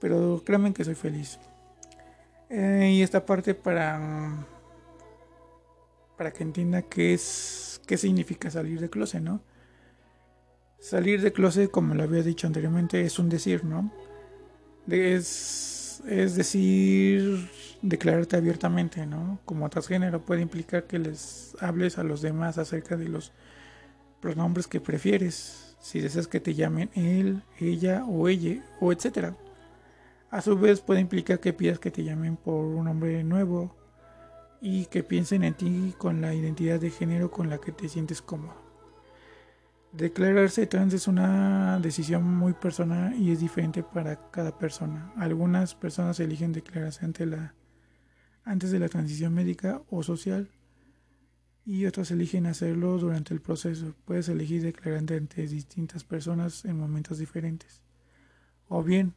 Pero créanme que soy feliz. Eh, y esta parte para, para que entienda qué es qué significa salir de closet, ¿no? Salir de closet, como lo había dicho anteriormente, es un decir, ¿no? Es, es decir, declararte abiertamente, ¿no? Como transgénero puede implicar que les hables a los demás acerca de los pronombres que prefieres, si deseas que te llamen él, ella o ella, o etcétera. A su vez puede implicar que pidas que te llamen por un nombre nuevo y que piensen en ti con la identidad de género con la que te sientes cómodo. Declararse trans es una decisión muy personal y es diferente para cada persona. Algunas personas eligen declararse ante la, antes de la transición médica o social y otras eligen hacerlo durante el proceso. Puedes elegir declararte ante distintas personas en momentos diferentes. O bien,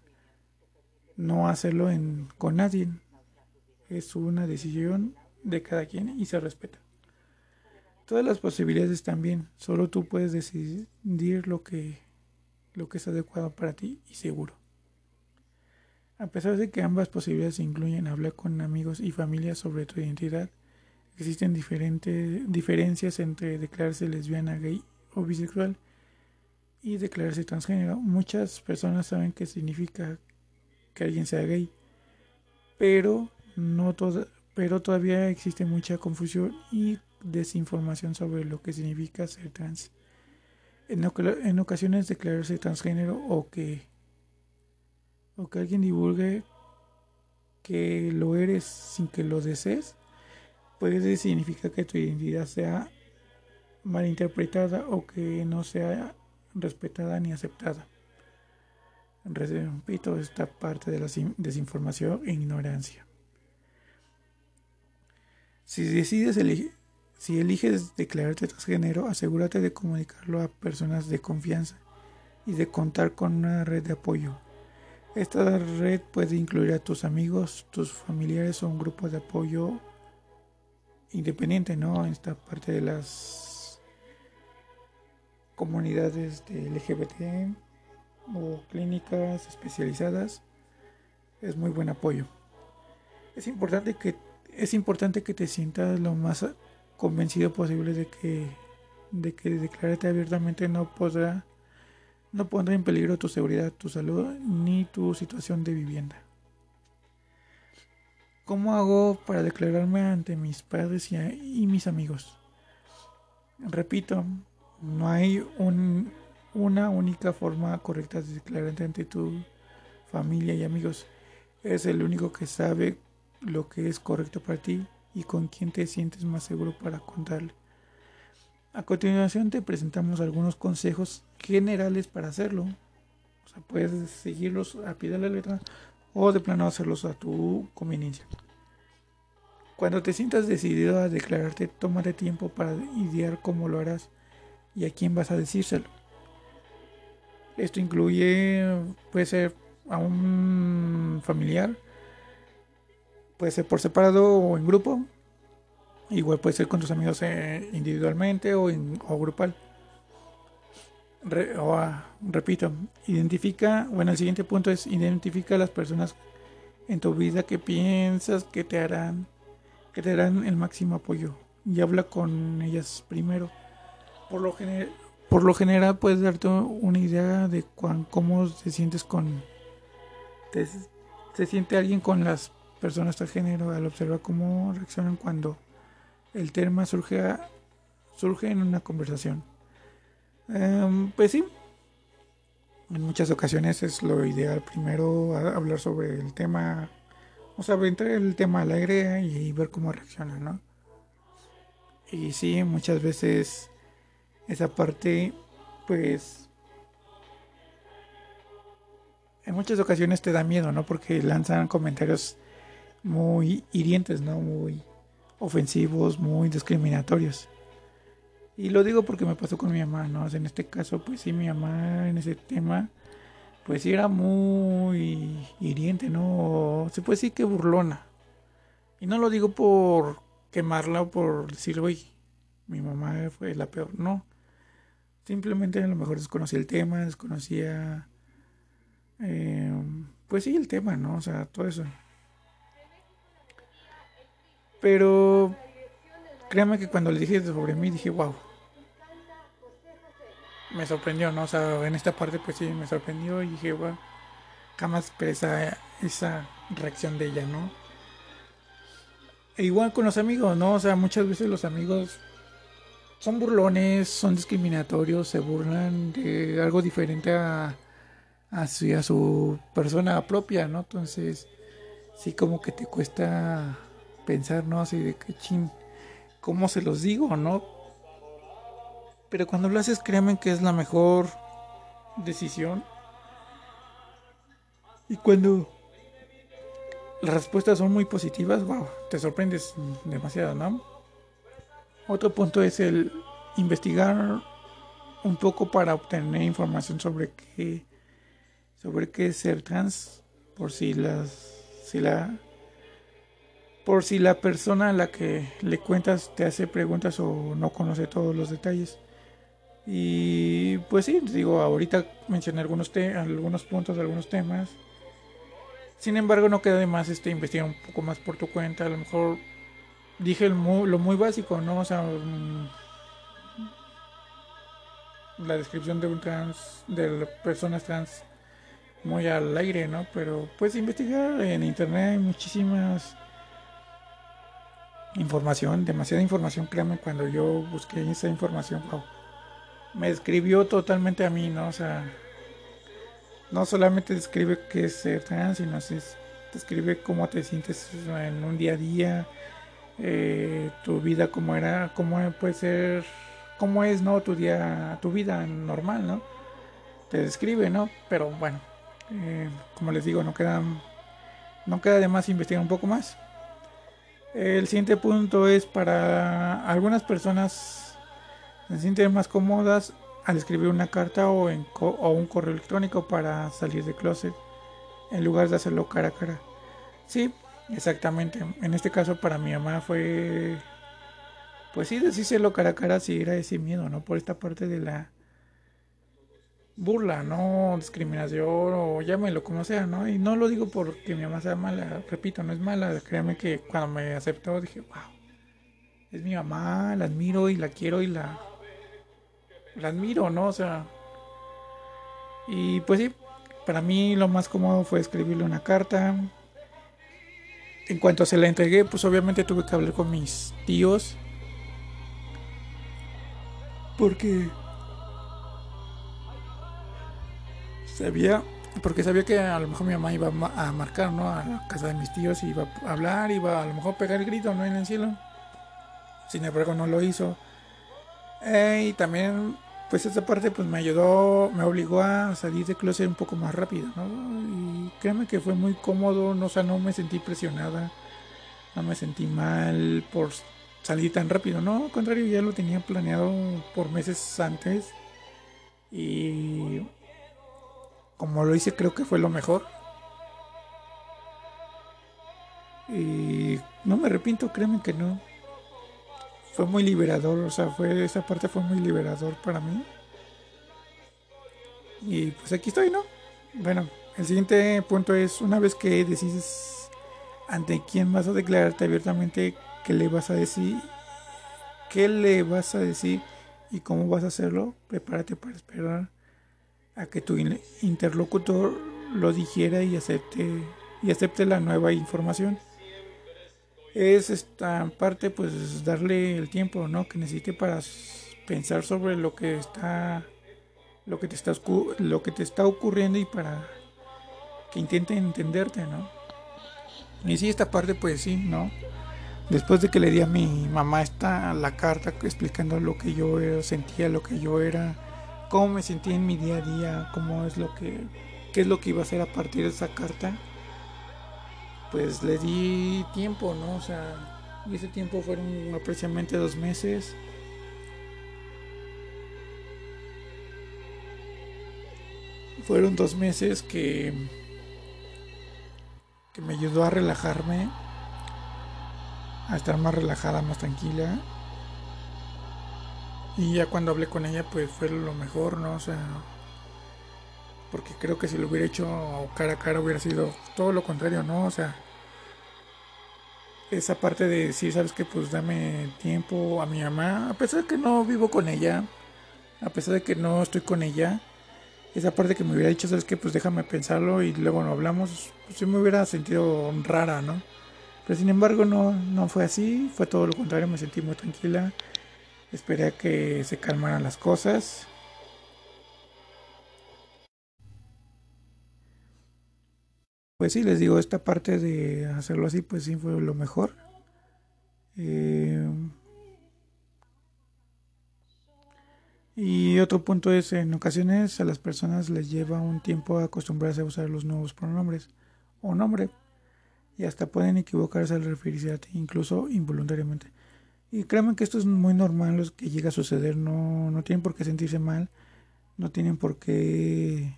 no hacerlo en, con nadie. Es una decisión de cada quien y se respeta. Todas las posibilidades están bien, solo tú puedes decidir lo que es adecuado para ti y seguro. A pesar de que ambas posibilidades incluyen hablar con amigos y familia sobre tu identidad, existen diferentes diferencias entre declararse lesbiana, gay o bisexual y declararse transgénero. Muchas personas saben qué significa que alguien sea gay, pero no pero todavía existe mucha confusión y desinformación sobre lo que significa ser trans. En ocasiones declararse transgénero o que, o que alguien divulgue que lo eres sin que lo desees puede significar que tu identidad sea malinterpretada o que no sea respetada ni aceptada. Repito, esta parte de la desinformación e ignorancia. Si decides si eliges declararte transgénero, asegúrate de comunicarlo a personas de confianza y de contar con una red de apoyo. Esta red puede incluir a tus amigos, tus familiares o un grupo de apoyo independiente, ¿no? En esta parte de las comunidades de LGBT o clínicas especializadas es muy buen apoyo. Es importante que es importante que te sientas lo más convencido posible de que de que declararte abiertamente no podrá no pondrá en peligro tu seguridad, tu salud ni tu situación de vivienda. ¿Cómo hago para declararme ante mis padres y, mis amigos? Repito, no hay un, una única forma correcta de declararte ante tu familia y amigos. Es el único que sabe lo que es correcto para ti y con quién te sientes más seguro para contarle. A continuación te presentamos algunos consejos generales para hacerlo. O sea, puedes seguirlos a pie de la letra o de plano hacerlos a tu conveniencia. Cuando te sientas decidido a declararte, tómate tiempo para idear cómo lo harás y a quién vas a decírselo. Esto incluye, puede ser a un familiar, Puede ser por separado o en grupo. Igual puede ser con tus amigos eh, individualmente o, en, o grupal. Ah, repito, identifica, bueno, el siguiente punto es identifica a las personas en tu vida que piensas que te harán, que te darán el máximo apoyo y habla con ellas primero. Por lo, por lo general puedes darte una idea de cómo te sientes con, te, se siente alguien con las personas género al observar cómo reaccionan cuando el tema surge, surge en una conversación. Em, pues sí, en muchas ocasiones es lo ideal primero hablar sobre el tema, o sea, entrar el tema al aire y ver cómo reacciona, ¿no? Y sí, muchas veces esa parte, pues, en muchas ocasiones te da miedo, ¿no? Porque lanzan comentarios muy hirientes, ¿no? Muy ofensivos, muy discriminatorios. Y lo digo porque me pasó con mi mamá, ¿no? en este caso, pues sí, mi mamá en ese tema, pues sí era muy hiriente, ¿no? Se puede decir que burlona. Y no lo digo por quemarla o por decir, oye, mi mamá fue la peor, no. Simplemente a lo mejor desconocía el tema, desconocía, eh, pues sí, el tema, ¿no? O sea, todo eso. Pero créanme que cuando le dije sobre mí dije, wow. Me sorprendió, ¿no? O sea, en esta parte pues sí, me sorprendió y dije, wow. Jamás esa, esa reacción de ella, ¿no? E igual con los amigos, ¿no? O sea, muchas veces los amigos son burlones, son discriminatorios, se burlan de algo diferente a hacia su persona propia, ¿no? Entonces, sí como que te cuesta pensar, ¿no? Así de que chin, ¿cómo se los digo, no? Pero cuando lo haces, créanme que es la mejor decisión. Y cuando las respuestas son muy positivas, wow, te sorprendes demasiado, ¿no? Otro punto es el investigar un poco para obtener información sobre qué sobre qué es ser trans por si las si la por si la persona a la que le cuentas te hace preguntas o no conoce todos los detalles. Y pues sí, digo, ahorita mencioné algunos algunos puntos, algunos temas. Sin embargo, no queda de más este investigar un poco más por tu cuenta, a lo mejor dije lo muy básico, ¿no? O sea, mm, la descripción de un trans, de personas trans muy al aire, ¿no? Pero pues investigar en internet hay muchísimas información, demasiada información, créanme, cuando yo busqué esa información, me describió totalmente a mí, ¿no? O sea, no solamente describe qué es ser trans, sino se describe cómo te sientes en un día a día, eh, tu vida cómo era, cómo puede ser, cómo es, ¿no? Tu día, tu vida normal, ¿no? Te describe, ¿no? Pero bueno, eh, como les digo, no queda, no queda de más investigar un poco más. El siguiente punto es para algunas personas se sienten más cómodas al escribir una carta o, en o un correo electrónico para salir de closet en lugar de hacerlo cara a cara. Sí, exactamente. En este caso para mi mamá fue, pues sí, decírselo cara a cara si era ese miedo, ¿no? Por esta parte de la burla, no discriminación o llámelo como sea, ¿no? Y no lo digo porque mi mamá sea mala, repito, no es mala, créanme que cuando me aceptó dije, wow, es mi mamá, la admiro y la quiero y la, la admiro, ¿no? O sea, y pues sí, para mí lo más cómodo fue escribirle una carta. En cuanto se la entregué, pues obviamente tuve que hablar con mis tíos. Porque sabía, porque sabía que a lo mejor mi mamá iba a marcar, ¿no? A la casa de mis tíos, iba a hablar, iba a lo mejor pegar el grito, ¿no? En el cielo. Sin embargo, no lo hizo. Eh, y también, pues esa parte, pues me ayudó, me obligó a salir de closet un poco más rápido, ¿no? Y créeme que fue muy cómodo, no, o sea, no me sentí presionada, no me sentí mal por salir tan rápido, no, al contrario, ya lo tenía planeado por meses antes. Y como lo hice creo que fue lo mejor. Y no me arrepiento, créeme que no. Fue muy liberador, o sea, fue esa parte fue muy liberador para mí. Y pues aquí estoy, ¿no? Bueno, el siguiente punto es una vez que decides ante quién vas a declararte abiertamente, qué le vas a decir, qué le vas a decir y cómo vas a hacerlo, prepárate para esperar a que tu interlocutor lo dijera y acepte y acepte la nueva información. Es esta parte pues darle el tiempo no que necesite para pensar sobre lo que está lo que te está lo que te está ocurriendo y para que intente entenderte no y sí esta parte pues sí no después de que le di a mi mamá esta la carta explicando lo que yo sentía lo que yo era cómo me sentí en mi día a día, cómo es lo que, qué es lo que iba a hacer a partir de esa carta, pues le di tiempo, ¿no? O sea, y ese tiempo fueron aproximadamente dos meses. Fueron dos meses que, que me ayudó a relajarme, a estar más relajada, más tranquila y ya cuando hablé con ella, pues fue lo mejor, ¿no? O sea, porque creo que si lo hubiera hecho cara a cara hubiera sido todo lo contrario, ¿no? O sea, esa parte de decir, sabes que pues dame tiempo a mi mamá, a pesar de que no vivo con ella, a pesar de que no estoy con ella, esa parte que me hubiera dicho, sabes que pues déjame pensarlo y luego no hablamos, pues sí me hubiera sentido rara, ¿no? Pero sin embargo no, no fue así, fue todo lo contrario, me sentí muy tranquila, esperé a que se calmaran las cosas. Pues sí, les digo, esta parte de hacerlo así, pues sí fue lo mejor. Eh, y otro punto es, en ocasiones a las personas les lleva un tiempo acostumbrarse a usar los nuevos pronombres o nombre y hasta pueden equivocarse al referirse a ti, incluso involuntariamente. Y créanme que esto es muy normal, lo que llega a suceder, no, no tienen por qué sentirse mal, no tienen por qué,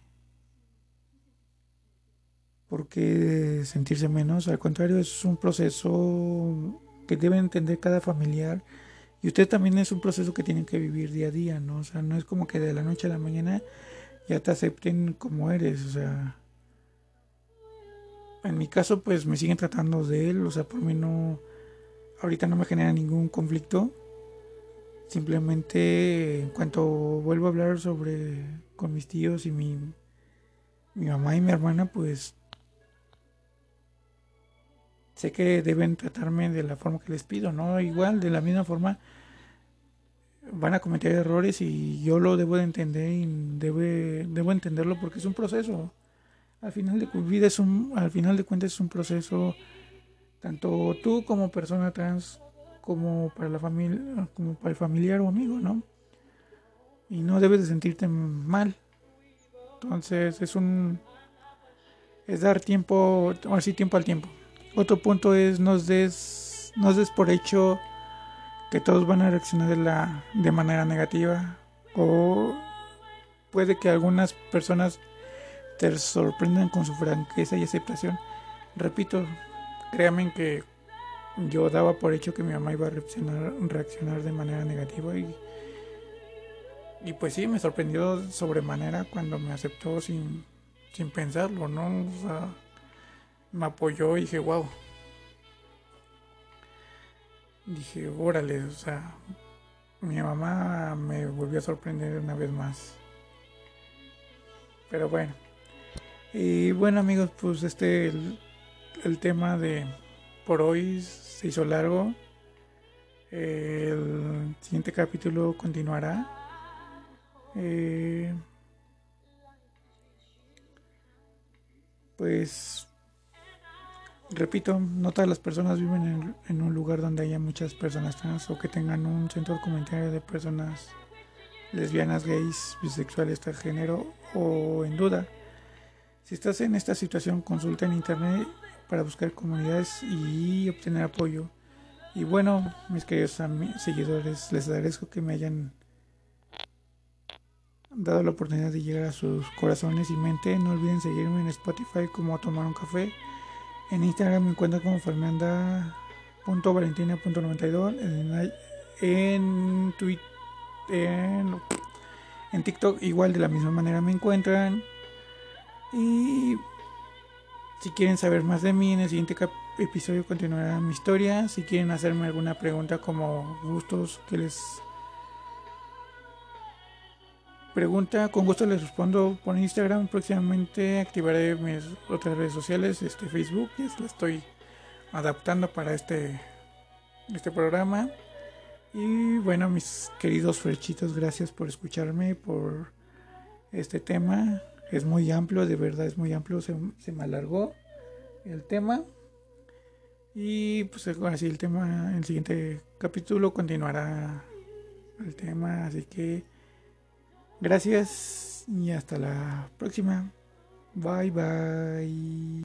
por qué sentirse menos, al contrario, es un proceso que debe entender cada familiar y usted también es un proceso que tienen que vivir día a día, ¿no? O sea, no es como que de la noche a la mañana ya te acepten como eres, o sea, en mi caso pues me siguen tratando de él, o sea, por mí no, ahorita no me genera ningún conflicto. Simplemente en cuanto vuelvo a hablar sobre con mis tíos y mi, mi mamá y mi hermana, pues sé que deben tratarme de la forma que les pido, ¿no? Igual, de la misma forma, van a cometer errores y yo lo debo de entender y debe, debo entenderlo porque es un proceso al final de vida es un, al final de cuentas es un proceso tanto tú como persona trans como para la familia, como para el familiar o amigo, ¿no? Y no debes de sentirte mal. Entonces es un es dar tiempo, así tiempo al tiempo. Otro punto es no des no des por hecho que todos van a reaccionar de la de manera negativa o puede que algunas personas te sorprendan con su franqueza y aceptación. Repito, créanme que yo daba por hecho que mi mamá iba a reaccionar, reaccionar de manera negativa y, y pues sí, me sorprendió sobremanera cuando me aceptó sin, sin pensarlo, ¿no? O sea, me apoyó y dije, wow. Dije, órale, o sea, mi mamá me volvió a sorprender una vez más. Pero bueno. Y bueno amigos, pues este tema de por hoy se hizo largo. El siguiente capítulo continuará. Eh, pues repito, no todas las personas viven en, en, un lugar donde haya muchas personas trans o que tengan un centro de comentario de personas lesbianas, gays, bisexuales, transgénero o en duda. Si estás en esta situación, consulta en internet para buscar comunidades y obtener apoyo. Y bueno, mis queridos seguidores, les agradezco que me hayan dado la oportunidad de llegar a sus corazones y mente. No olviden seguirme en Spotify como Tomar un Café. En Instagram me encuentro como fernanda.valentina.92. En, en Twitter, en, en TikTok igual de la misma manera me encuentran. Y si quieren saber más de mí, en el siguiente episodio continuará mi historia. Si quieren hacerme alguna pregunta como gustos que les pregunta, con gusto les respondo por Instagram. Próximamente activaré mis otras redes sociales, este Facebook, ya lo estoy adaptando para este, este programa. Y bueno, mis queridos frechitos, gracias por escucharme, por este tema es muy amplio, de verdad es muy amplio, se, me alargó el tema. Y pues así el tema, el siguiente capítulo continuará el tema, así que gracias y hasta la próxima. Bye bye.